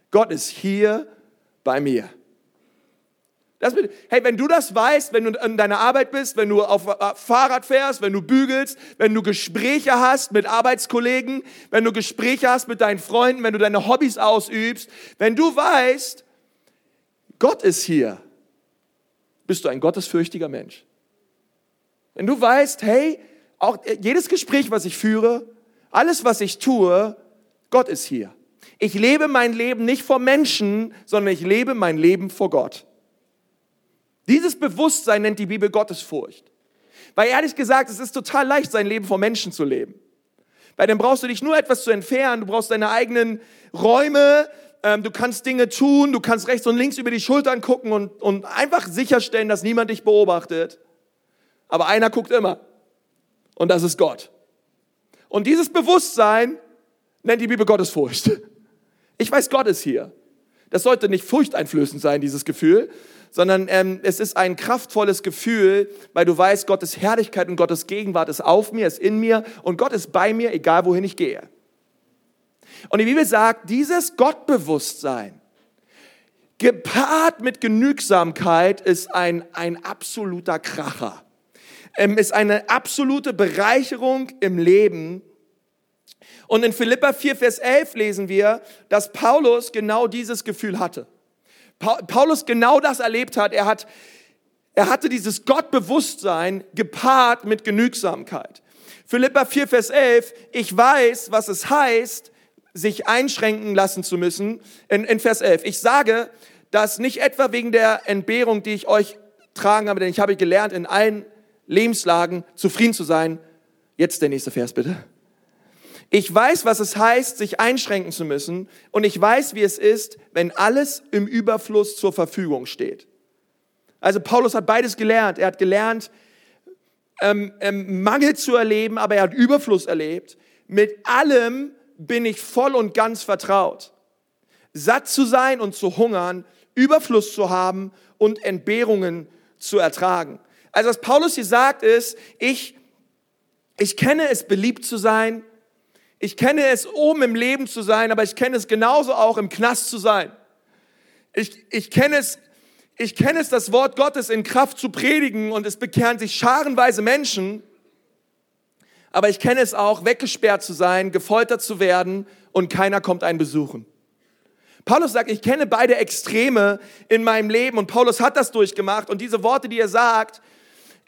Gott ist hier bei mir. Das, hey, wenn du das weißt, wenn du in deiner Arbeit bist, wenn du auf äh, Fahrrad fährst, wenn du bügelst, wenn du Gespräche hast mit Arbeitskollegen, wenn du Gespräche hast mit deinen Freunden, wenn du deine Hobbys ausübst, wenn du weißt, Gott ist hier, bist du ein gottesfürchtiger Mensch. Wenn du weißt, hey, auch äh, jedes Gespräch, was ich führe, alles, was ich tue, Gott ist hier. Ich lebe mein Leben nicht vor Menschen, sondern ich lebe mein Leben vor Gott. Dieses Bewusstsein nennt die Bibel Gottesfurcht. Weil ehrlich gesagt, es ist total leicht, sein Leben vor Menschen zu leben. Weil dann brauchst du dich nur etwas zu entfernen, du brauchst deine eigenen Räume, ähm, du kannst Dinge tun, du kannst rechts und links über die Schultern gucken und, und einfach sicherstellen, dass niemand dich beobachtet. Aber einer guckt immer. Und das ist Gott. Und dieses Bewusstsein nennt die Bibel Gottesfurcht. *laughs* Ich weiß, Gott ist hier. Das sollte nicht furchteinflößend sein, dieses Gefühl, sondern ähm, es ist ein kraftvolles Gefühl, weil du weißt, Gottes Herrlichkeit und Gottes Gegenwart ist auf mir, ist in mir und Gott ist bei mir, egal wohin ich gehe. Und die Bibel sagt, dieses Gottbewusstsein, gepaart mit Genügsamkeit, ist ein, ein absoluter Kracher. Ähm, ist eine absolute Bereicherung im Leben. Und in Philippa 4, Vers 11 lesen wir, dass Paulus genau dieses Gefühl hatte. Paulus genau das erlebt hat. Er, hat, er hatte dieses Gottbewusstsein gepaart mit Genügsamkeit. Philippa 4, Vers 11, ich weiß, was es heißt, sich einschränken lassen zu müssen. In, in Vers 11, ich sage, dass nicht etwa wegen der Entbehrung, die ich euch tragen habe, denn ich habe gelernt, in allen Lebenslagen zufrieden zu sein. Jetzt der nächste Vers bitte. Ich weiß, was es heißt, sich einschränken zu müssen und ich weiß, wie es ist, wenn alles im Überfluss zur Verfügung steht. Also Paulus hat beides gelernt. Er hat gelernt, ähm, ähm, Mangel zu erleben, aber er hat Überfluss erlebt. Mit allem bin ich voll und ganz vertraut. Satt zu sein und zu hungern, Überfluss zu haben und Entbehrungen zu ertragen. Also was Paulus hier sagt ist, ich, ich kenne es beliebt zu sein, ich kenne es, oben im Leben zu sein, aber ich kenne es genauso auch im Knast zu sein. Ich, ich kenne es, ich kenne es, das Wort Gottes in Kraft zu predigen und es bekehren sich scharenweise Menschen. Aber ich kenne es auch, weggesperrt zu sein, gefoltert zu werden und keiner kommt einen besuchen. Paulus sagt, ich kenne beide Extreme in meinem Leben und Paulus hat das durchgemacht und diese Worte, die er sagt,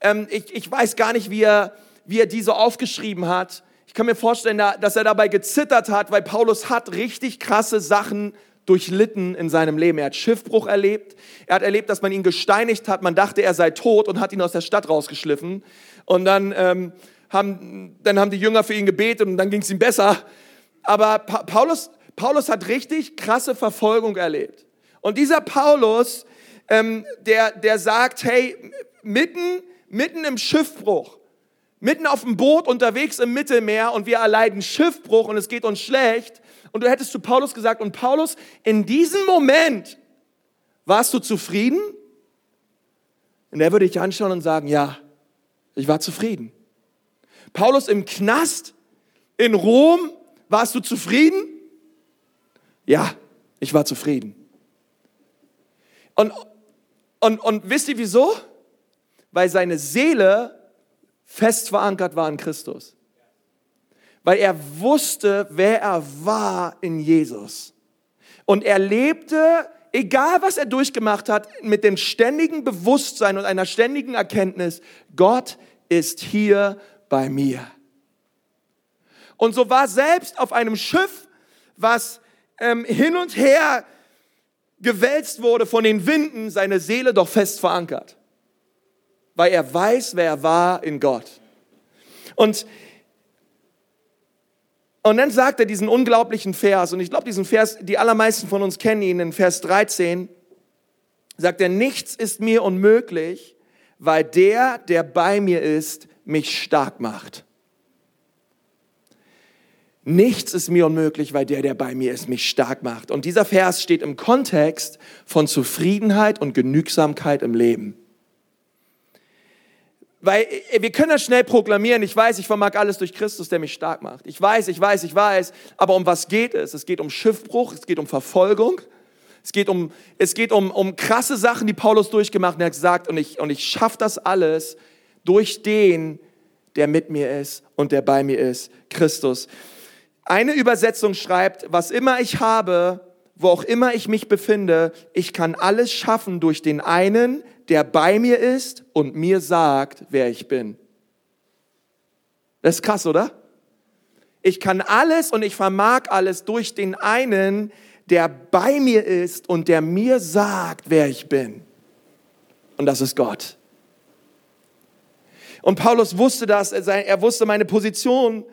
ähm, ich, ich weiß gar nicht, wie er, wie er diese aufgeschrieben hat. Ich kann mir vorstellen, dass er dabei gezittert hat, weil Paulus hat richtig krasse Sachen durchlitten in seinem Leben. Er hat Schiffbruch erlebt. Er hat erlebt, dass man ihn gesteinigt hat. Man dachte, er sei tot und hat ihn aus der Stadt rausgeschliffen. Und dann, ähm, haben, dann haben die Jünger für ihn gebetet und dann ging es ihm besser. Aber pa Paulus, Paulus hat richtig krasse Verfolgung erlebt. Und dieser Paulus, ähm, der, der sagt, hey, mitten, mitten im Schiffbruch, mitten auf dem Boot unterwegs im Mittelmeer und wir erleiden Schiffbruch und es geht uns schlecht. Und du hättest zu Paulus gesagt, und Paulus, in diesem Moment warst du zufrieden? Und er würde dich anschauen und sagen, ja, ich war zufrieden. Paulus im Knast in Rom, warst du zufrieden? Ja, ich war zufrieden. Und, und, und wisst ihr wieso? Weil seine Seele fest verankert war in Christus. Weil er wusste, wer er war in Jesus. Und er lebte, egal was er durchgemacht hat, mit dem ständigen Bewusstsein und einer ständigen Erkenntnis, Gott ist hier bei mir. Und so war selbst auf einem Schiff, was ähm, hin und her gewälzt wurde von den Winden, seine Seele doch fest verankert. Weil er weiß, wer er war in Gott. Und, und dann sagt er diesen unglaublichen Vers, und ich glaube, diesen Vers, die allermeisten von uns kennen ihn, in Vers 13, sagt er, nichts ist mir unmöglich, weil der, der bei mir ist, mich stark macht. Nichts ist mir unmöglich, weil der, der bei mir ist, mich stark macht. Und dieser Vers steht im Kontext von Zufriedenheit und Genügsamkeit im Leben. Weil äh, wir können das schnell proklamieren. Ich weiß, ich vermag alles durch Christus, der mich stark macht. Ich weiß, ich weiß, ich weiß. Aber um was geht es? Es geht um Schiffbruch, es geht um Verfolgung. Es geht um, es geht um, um krasse Sachen, die Paulus durchgemacht hat. Er hat gesagt, und ich, und ich schaffe das alles durch den, der mit mir ist und der bei mir ist, Christus. Eine Übersetzung schreibt, was immer ich habe, wo auch immer ich mich befinde, ich kann alles schaffen durch den einen, der bei mir ist und mir sagt, wer ich bin. Das ist krass, oder? Ich kann alles und ich vermag alles durch den einen, der bei mir ist und der mir sagt, wer ich bin. Und das ist Gott. Und Paulus wusste das, er wusste meine Position,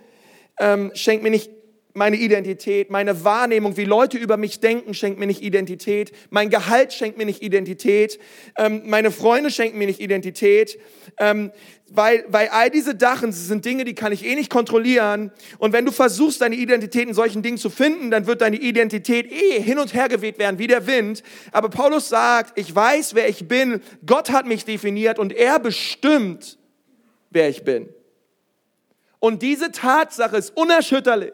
ähm, schenkt mir nicht meine Identität, meine Wahrnehmung, wie Leute über mich denken, schenkt mir nicht Identität, mein Gehalt schenkt mir nicht Identität, ähm, meine Freunde schenken mir nicht Identität, ähm, weil, weil all diese Dachen sind Dinge, die kann ich eh nicht kontrollieren. Und wenn du versuchst, deine Identität in solchen Dingen zu finden, dann wird deine Identität eh hin und her geweht werden, wie der Wind. Aber Paulus sagt, ich weiß, wer ich bin, Gott hat mich definiert und er bestimmt, wer ich bin. Und diese Tatsache ist unerschütterlich.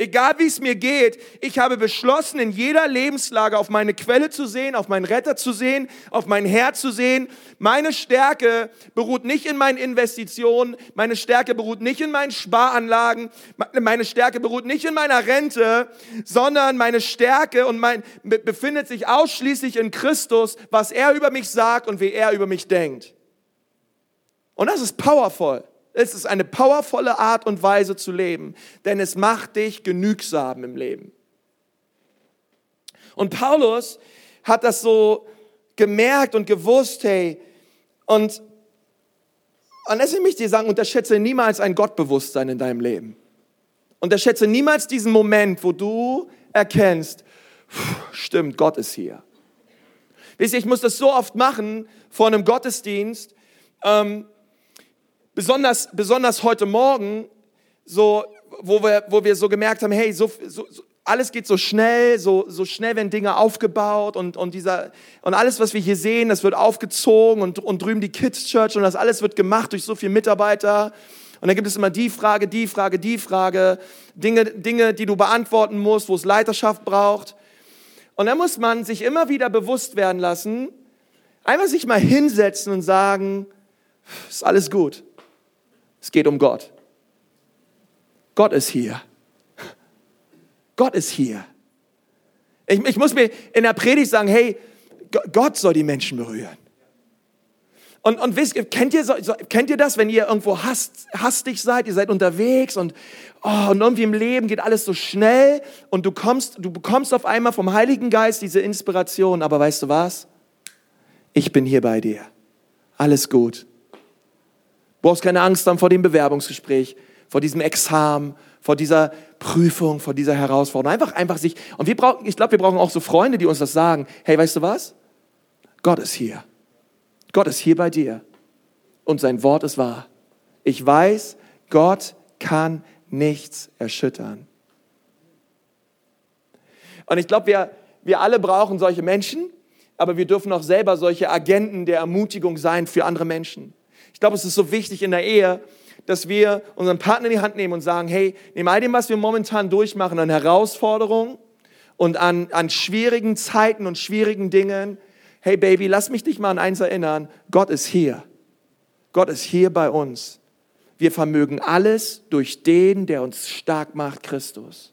Egal wie es mir geht, ich habe beschlossen, in jeder Lebenslage auf meine Quelle zu sehen, auf meinen Retter zu sehen, auf mein Herr zu sehen. Meine Stärke beruht nicht in meinen Investitionen, meine Stärke beruht nicht in meinen Sparanlagen, meine Stärke beruht nicht in meiner Rente, sondern meine Stärke und mein, befindet sich ausschließlich in Christus, was er über mich sagt und wie er über mich denkt. Und das ist powerful. Es ist eine powervolle Art und Weise zu leben, denn es macht dich genügsam im Leben. Und Paulus hat das so gemerkt und gewusst, hey, und, und deswegen möchte ich dir sagen, unterschätze niemals ein Gottbewusstsein in deinem Leben. Unterschätze niemals diesen Moment, wo du erkennst, stimmt, Gott ist hier. Wisst ihr, ich muss das so oft machen vor einem Gottesdienst, ähm, Besonders, besonders heute Morgen, so, wo, wir, wo wir so gemerkt haben, hey, so, so, alles geht so schnell, so, so schnell werden Dinge aufgebaut und, und, dieser, und alles, was wir hier sehen, das wird aufgezogen und, und drüben die Kids Church und das alles wird gemacht durch so viele Mitarbeiter. Und dann gibt es immer die Frage, die Frage, die Frage, Dinge, Dinge, die du beantworten musst, wo es Leiterschaft braucht. Und dann muss man sich immer wieder bewusst werden lassen, einfach sich mal hinsetzen und sagen, ist alles gut. Es geht um Gott. Gott ist hier. Gott ist hier. Ich, ich muss mir in der Predigt sagen, hey, Gott soll die Menschen berühren. Und, und wisst, kennt, ihr, so, kennt ihr das, wenn ihr irgendwo hast, hastig seid, ihr seid unterwegs und, oh, und irgendwie im Leben geht alles so schnell und du, kommst, du bekommst auf einmal vom Heiligen Geist diese Inspiration, aber weißt du was? Ich bin hier bei dir. Alles gut. Du brauchst keine Angst haben vor dem Bewerbungsgespräch, vor diesem Examen, vor dieser Prüfung, vor dieser Herausforderung. Einfach, einfach sich, und wir brauchen, ich glaube, wir brauchen auch so Freunde, die uns das sagen. Hey, weißt du was? Gott ist hier. Gott ist hier bei dir. Und sein Wort ist wahr. Ich weiß, Gott kann nichts erschüttern. Und ich glaube, wir, wir alle brauchen solche Menschen, aber wir dürfen auch selber solche Agenten der Ermutigung sein für andere Menschen. Ich glaube, es ist so wichtig in der Ehe, dass wir unseren Partner in die Hand nehmen und sagen, hey, neben all dem, was wir momentan durchmachen an Herausforderungen und an, an schwierigen Zeiten und schwierigen Dingen, hey Baby, lass mich dich mal an eins erinnern, Gott ist hier. Gott ist hier bei uns. Wir vermögen alles durch den, der uns stark macht, Christus.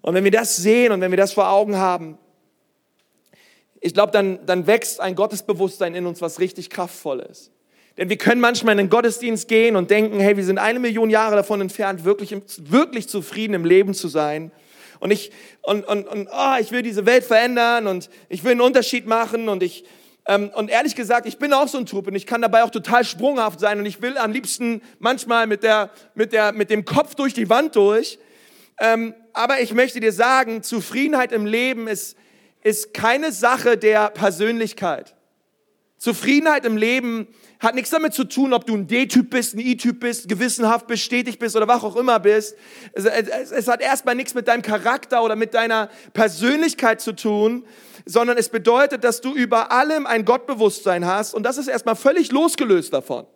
Und wenn wir das sehen und wenn wir das vor Augen haben, ich glaube, dann, dann wächst ein Gottesbewusstsein in uns, was richtig kraftvoll ist. Denn wir können manchmal in den Gottesdienst gehen und denken, hey, wir sind eine Million Jahre davon entfernt, wirklich, wirklich zufrieden im Leben zu sein. Und ich, und, und, und oh, ich will diese Welt verändern und ich will einen Unterschied machen und ich, ähm, und ehrlich gesagt, ich bin auch so ein Typ und ich kann dabei auch total sprunghaft sein und ich will am liebsten manchmal mit der, mit der, mit dem Kopf durch die Wand durch. Ähm, aber ich möchte dir sagen, Zufriedenheit im Leben ist, ist keine Sache der Persönlichkeit. Zufriedenheit im Leben hat nichts damit zu tun, ob du ein D-Typ bist, ein I-Typ bist, gewissenhaft bist, stetig bist oder was auch immer bist. Es, es, es hat erstmal nichts mit deinem Charakter oder mit deiner Persönlichkeit zu tun, sondern es bedeutet, dass du über allem ein Gottbewusstsein hast und das ist erstmal völlig losgelöst davon.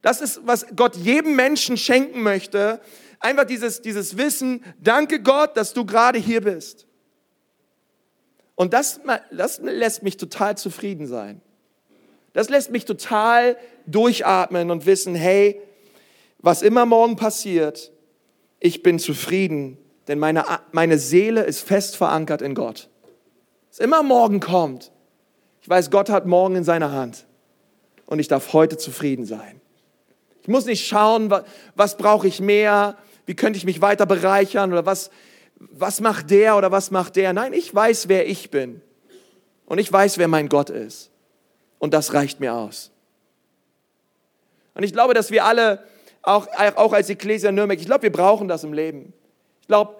Das ist, was Gott jedem Menschen schenken möchte. Einfach dieses, dieses Wissen, danke Gott, dass du gerade hier bist. Und das, das lässt mich total zufrieden sein. Das lässt mich total durchatmen und wissen, hey, was immer morgen passiert, ich bin zufrieden, denn meine, meine Seele ist fest verankert in Gott. Was immer morgen kommt, ich weiß, Gott hat morgen in seiner Hand und ich darf heute zufrieden sein. Ich muss nicht schauen, was, was brauche ich mehr, wie könnte ich mich weiter bereichern oder was, was macht der oder was macht der. Nein, ich weiß, wer ich bin und ich weiß, wer mein Gott ist und das reicht mir aus. Und ich glaube, dass wir alle, auch, auch als Ecclesia Nürnberg, ich glaube, wir brauchen das im Leben. Ich glaube,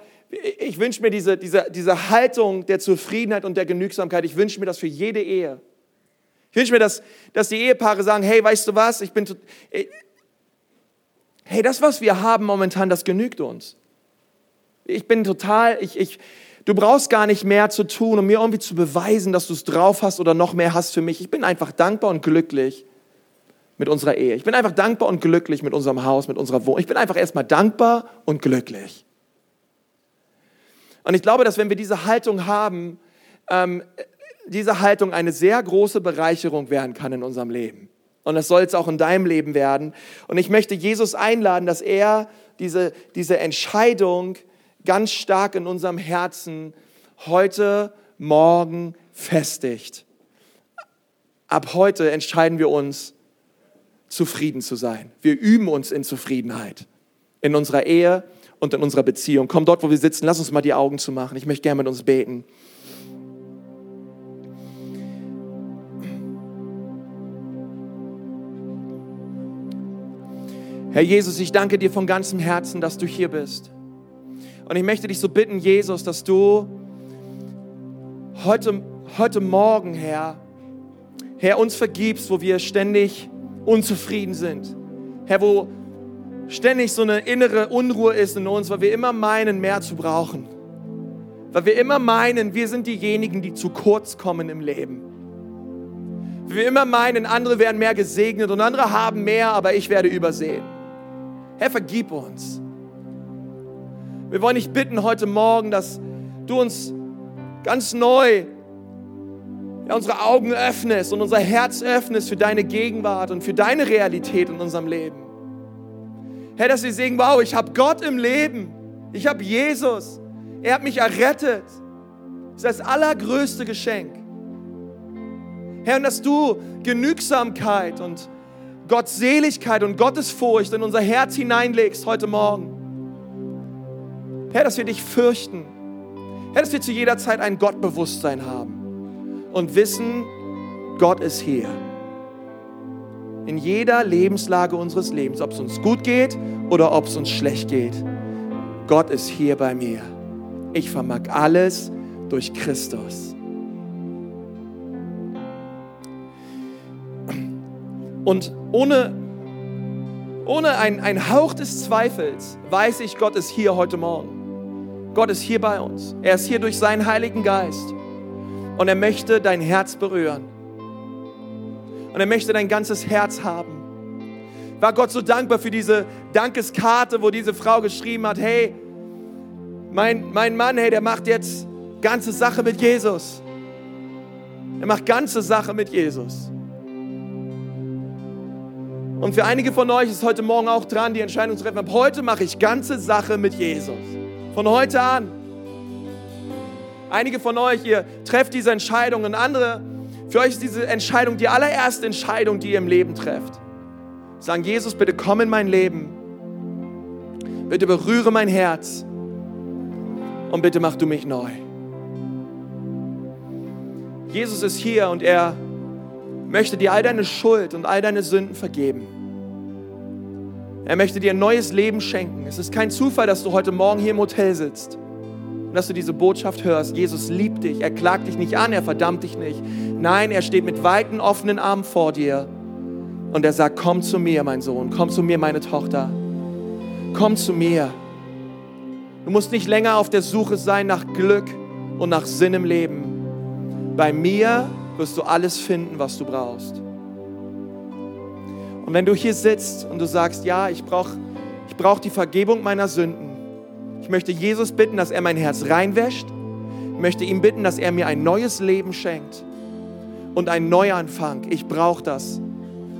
ich wünsche mir diese, diese, diese Haltung der Zufriedenheit und der Genügsamkeit, ich wünsche mir das für jede Ehe. Ich wünsche mir, dass, dass die Ehepaare sagen, hey, weißt du was, ich bin, hey, das, was wir haben momentan, das genügt uns. Ich bin total, ich, ich, Du brauchst gar nicht mehr zu tun, um mir irgendwie zu beweisen, dass du es drauf hast oder noch mehr hast für mich. Ich bin einfach dankbar und glücklich mit unserer Ehe. Ich bin einfach dankbar und glücklich mit unserem Haus, mit unserer Wohnung. Ich bin einfach erstmal dankbar und glücklich. Und ich glaube, dass wenn wir diese Haltung haben, ähm, diese Haltung eine sehr große Bereicherung werden kann in unserem Leben. Und das soll es auch in deinem Leben werden. Und ich möchte Jesus einladen, dass er diese, diese Entscheidung ganz stark in unserem Herzen heute, morgen festigt. Ab heute entscheiden wir uns, zufrieden zu sein. Wir üben uns in Zufriedenheit in unserer Ehe und in unserer Beziehung. Komm dort, wo wir sitzen, lass uns mal die Augen zu machen. Ich möchte gerne mit uns beten. Herr Jesus, ich danke dir von ganzem Herzen, dass du hier bist. Und ich möchte dich so bitten, Jesus, dass du heute, heute Morgen, Herr, Herr, uns vergibst, wo wir ständig unzufrieden sind. Herr, wo ständig so eine innere Unruhe ist in uns, weil wir immer meinen, mehr zu brauchen. Weil wir immer meinen, wir sind diejenigen, die zu kurz kommen im Leben. Weil wir immer meinen, andere werden mehr gesegnet und andere haben mehr, aber ich werde übersehen. Herr, vergib uns. Wir wollen dich bitten heute Morgen, dass du uns ganz neu ja, unsere Augen öffnest und unser Herz öffnest für deine Gegenwart und für deine Realität in unserem Leben. Herr, dass wir sehen, wow, ich habe Gott im Leben. Ich habe Jesus. Er hat mich errettet. Das ist das allergrößte Geschenk. Herr, und dass du Genügsamkeit und Gottseligkeit und Gottesfurcht in unser Herz hineinlegst heute Morgen. Herr, dass wir dich fürchten. Herr, dass wir zu jeder Zeit ein Gottbewusstsein haben und wissen, Gott ist hier. In jeder Lebenslage unseres Lebens, ob es uns gut geht oder ob es uns schlecht geht. Gott ist hier bei mir. Ich vermag alles durch Christus. Und ohne, ohne ein, ein Hauch des Zweifels weiß ich, Gott ist hier heute Morgen. Gott ist hier bei uns. Er ist hier durch seinen Heiligen Geist. Und er möchte dein Herz berühren. Und er möchte dein ganzes Herz haben. War Gott so dankbar für diese Dankeskarte, wo diese Frau geschrieben hat, hey, mein, mein Mann, hey, der macht jetzt ganze Sache mit Jesus. Er macht ganze Sache mit Jesus. Und für einige von euch ist heute Morgen auch dran, die Entscheidung zu treffen. Ab heute mache ich ganze Sache mit Jesus. Von heute an. Einige von euch, ihr trefft diese Entscheidung und andere, für euch ist diese Entscheidung die allererste Entscheidung, die ihr im Leben trefft. Sagen, Jesus, bitte komm in mein Leben. Bitte berühre mein Herz. Und bitte mach du mich neu. Jesus ist hier und er möchte dir all deine Schuld und all deine Sünden vergeben. Er möchte dir ein neues Leben schenken. Es ist kein Zufall, dass du heute Morgen hier im Hotel sitzt und dass du diese Botschaft hörst. Jesus liebt dich, er klagt dich nicht an, er verdammt dich nicht. Nein, er steht mit weiten, offenen Armen vor dir und er sagt, komm zu mir, mein Sohn, komm zu mir, meine Tochter. Komm zu mir. Du musst nicht länger auf der Suche sein nach Glück und nach Sinn im Leben. Bei mir wirst du alles finden, was du brauchst. Und wenn du hier sitzt und du sagst, ja, ich brauche ich brauch die Vergebung meiner Sünden. Ich möchte Jesus bitten, dass er mein Herz reinwäscht. Ich möchte ihm bitten, dass er mir ein neues Leben schenkt und einen Neuanfang. Ich brauche das.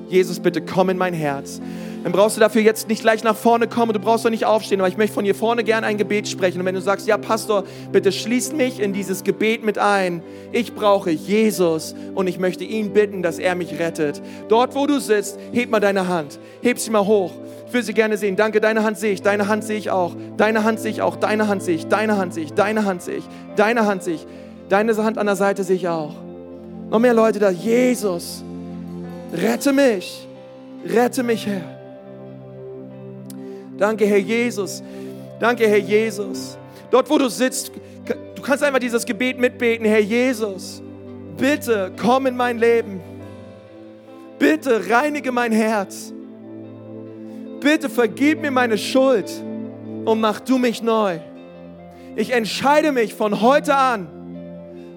Jesus, bitte komm in mein Herz dann brauchst du dafür jetzt nicht gleich nach vorne kommen, du brauchst doch nicht aufstehen, aber ich möchte von hier vorne gerne ein Gebet sprechen. Und wenn du sagst, ja Pastor, bitte schließ mich in dieses Gebet mit ein. Ich brauche Jesus und ich möchte ihn bitten, dass er mich rettet. Dort, wo du sitzt, heb mal deine Hand, heb sie mal hoch. Ich will sie gerne sehen. Danke, deine Hand sehe ich, deine Hand sehe ich auch, deine Hand sehe ich auch, deine Hand sehe ich, deine Hand sehe ich, deine Hand sehe ich, deine Hand sehe ich, deine Hand an der Seite sehe ich auch. Noch mehr Leute da. Jesus, rette mich, rette mich, Herr. Danke, Herr Jesus. Danke, Herr Jesus. Dort, wo du sitzt, du kannst einfach dieses Gebet mitbeten, Herr Jesus. Bitte komm in mein Leben. Bitte reinige mein Herz. Bitte vergib mir meine Schuld und mach du mich neu. Ich entscheide mich von heute an,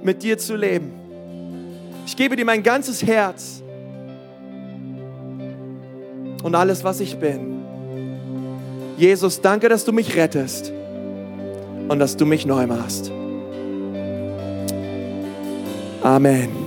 mit dir zu leben. Ich gebe dir mein ganzes Herz und alles, was ich bin. Jesus, danke, dass du mich rettest und dass du mich neu machst. Amen.